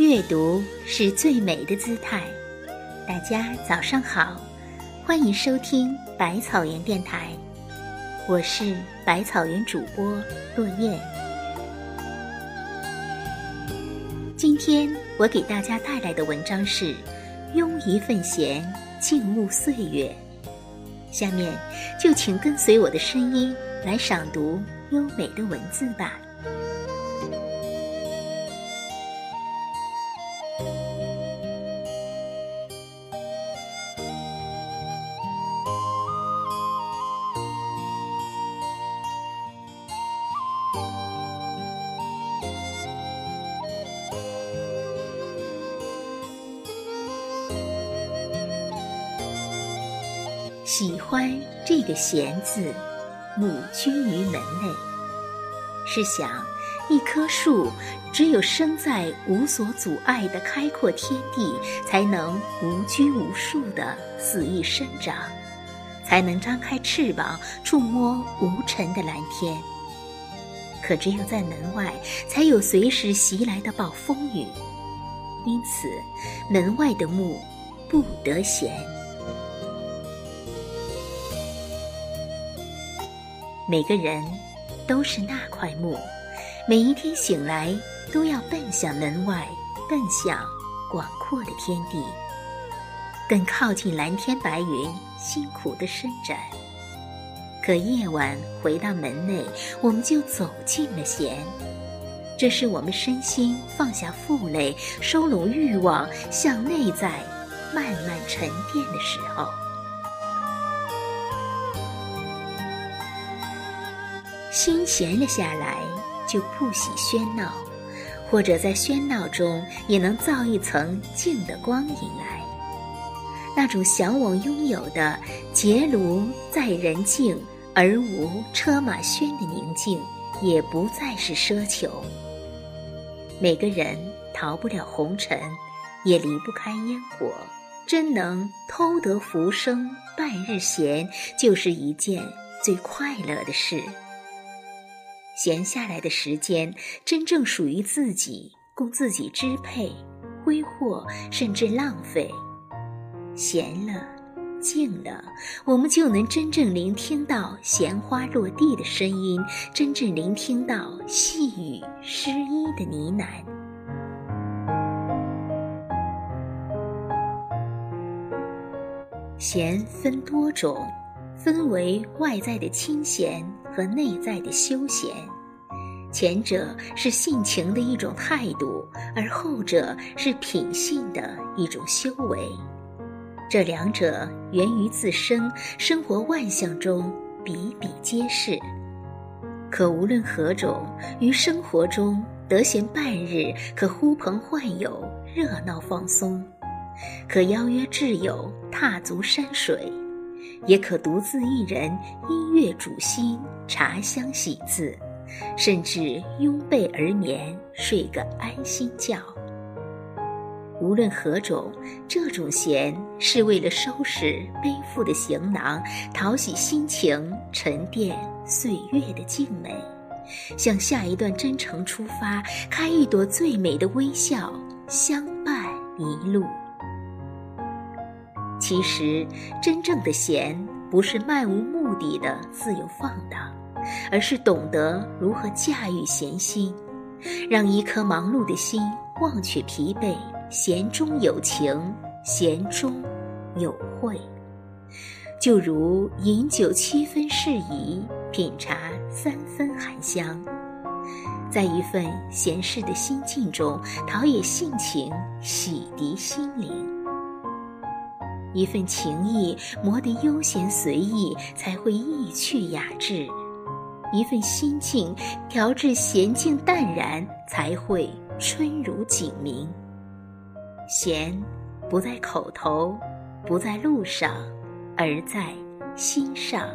阅读是最美的姿态。大家早上好，欢迎收听百草园电台，我是百草园主播落雁。今天我给大家带来的文章是《拥一份闲，静沐岁月》。下面就请跟随我的声音来赏读优美的文字吧。喜欢这个“闲”字，母居于门内。试想，一棵树只有生在无所阻碍的开阔天地，才能无拘无束地肆意生长，才能张开翅膀触摸无尘的蓝天。可只有在门外，才有随时袭来的暴风雨。因此，门外的木不得闲。每个人都是那块木，每一天醒来都要奔向门外，奔向广阔的天地，更靠近蓝天白云，辛苦的伸展。可夜晚回到门内，我们就走进了弦，这是我们身心放下负累，收拢欲望，向内在慢慢沉淀的时候。心闲了下来，就不喜喧闹，或者在喧闹中也能造一层静的光影来。那种向往拥有的“结庐在人境，而无车马喧”的宁静，也不再是奢求。每个人逃不了红尘，也离不开烟火。真能偷得浮生半日闲，就是一件最快乐的事。闲下来的时间，真正属于自己，供自己支配、挥霍，甚至浪费。闲了，静了，我们就能真正聆听到闲花落地的声音，真正聆听到细雨湿衣的呢喃。闲分多种。分为外在的清闲和内在的休闲，前者是性情的一种态度，而后者是品性的一种修为。这两者源于自身，生活万象中比比皆是。可无论何种，于生活中得闲半日，可呼朋唤友，热闹放松；可邀约挚友，踏足山水。也可独自一人，音乐煮心，茶香洗字，甚至拥被而眠，睡个安心觉。无论何种，这种闲是为了收拾背负的行囊，讨喜心情，沉淀岁月的静美，向下一段真诚出发，开一朵最美的微笑，相伴一路。其实，真正的闲不是漫无目的的自由放荡，而是懂得如何驾驭闲心，让一颗忙碌的心忘却疲惫，闲中有情，闲中有慧。就如饮酒七分适宜，品茶三分含香，在一份闲适的心境中，陶冶性情，洗涤心灵。一份情意磨得悠闲随意，才会意趣雅致；一份心境调至娴静淡然，才会春如景明。闲，不在口头，不在路上，而在心上。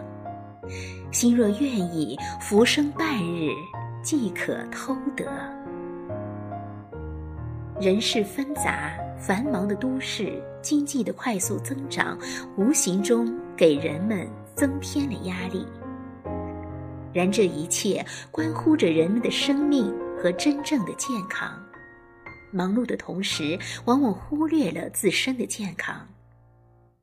心若愿意，浮生半日即可偷得。人事纷杂。繁忙的都市，经济的快速增长，无形中给人们增添了压力。然这一切关乎着人们的生命和真正的健康。忙碌的同时，往往忽略了自身的健康。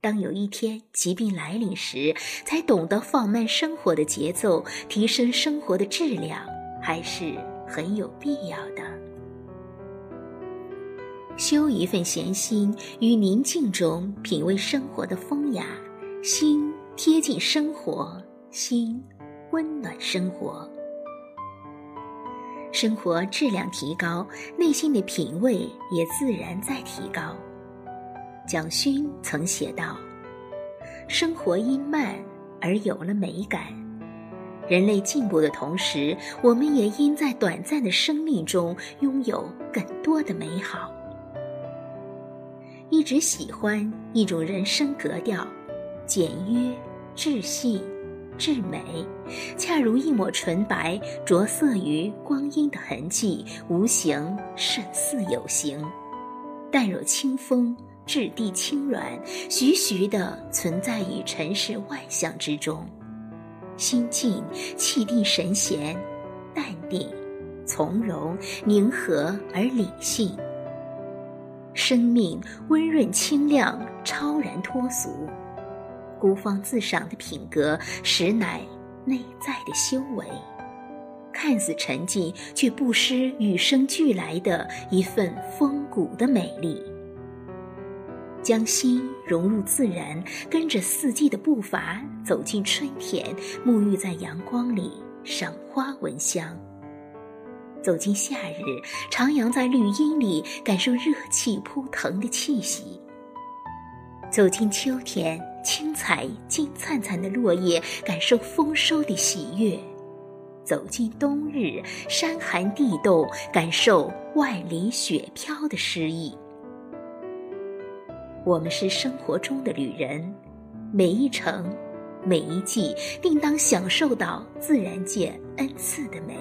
当有一天疾病来临时，才懂得放慢生活的节奏，提升生活的质量，还是很有必要的。修一份闲心，于宁静中品味生活的风雅，心贴近生活，心温暖生活。生活质量提高，内心的品味也自然在提高。蒋勋曾写道：“生活因慢而有了美感，人类进步的同时，我们也因在短暂的生命中拥有更多的美好。一直喜欢一种人生格调，简约、质细、至美，恰如一抹纯白，着色于光阴的痕迹，无形甚似有形，淡若清风。”质地轻软，徐徐地存在于尘世万象之中，心静气定神闲，淡定、从容、宁和而理性。生命温润清亮，超然脱俗，孤芳自赏的品格，实乃内在的修为。看似沉静，却不失与生俱来的一份风骨的美丽。将心融入自然，跟着四季的步伐走进春天，沐浴在阳光里，赏花闻香；走进夏日，徜徉在绿荫里，感受热气扑腾的气息；走进秋天，青彩金灿灿的落叶，感受丰收的喜悦；走进冬日，山寒地冻，感受万里雪飘的诗意。我们是生活中的旅人，每一程，每一季，定当享受到自然界恩赐的美。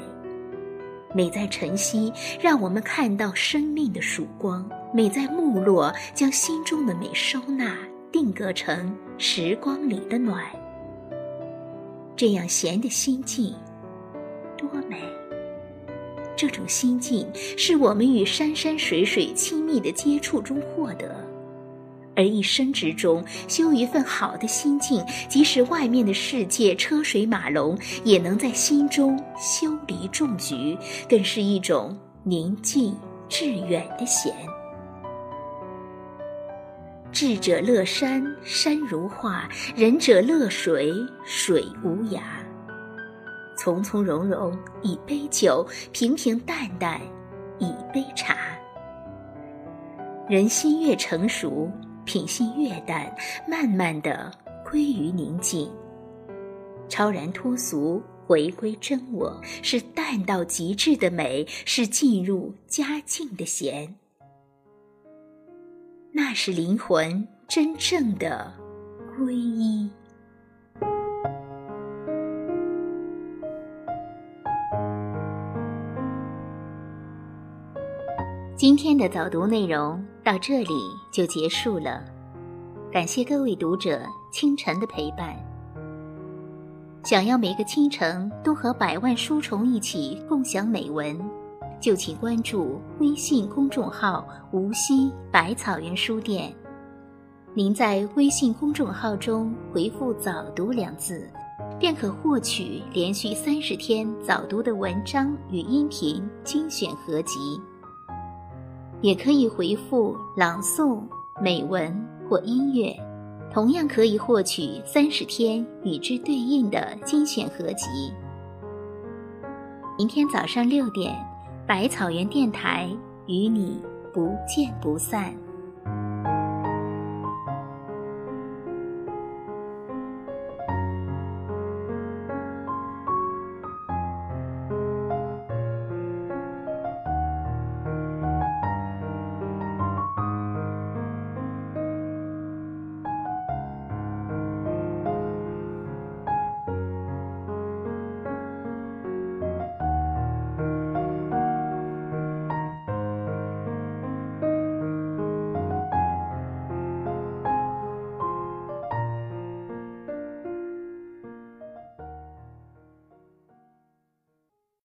美在晨曦，让我们看到生命的曙光；美在没落，将心中的美收纳，定格成时光里的暖。这样闲的心境，多美！这种心境，是我们与山山水水亲密的接触中获得。而一生之中，修一份好的心境，即使外面的世界车水马龙，也能在心中修篱种菊，更是一种宁静致远的闲。智者乐山，山如画；仁者乐水，水无涯。从从容容一杯酒，平平淡淡一杯茶。人心越成熟。品性越淡，慢慢的归于宁静，超然脱俗，回归真我，是淡到极致的美，是进入佳境的闲，那是灵魂真正的皈依。今天的早读内容到这里就结束了，感谢各位读者清晨的陪伴。想要每个清晨都和百万书虫一起共享美文，就请关注微信公众号“无锡百草园书店”。您在微信公众号中回复“早读”两字，便可获取连续三十天早读的文章与音频精选合集。也可以回复朗诵、美文或音乐，同样可以获取三十天与之对应的精选合集。明天早上六点，百草园电台与你不见不散。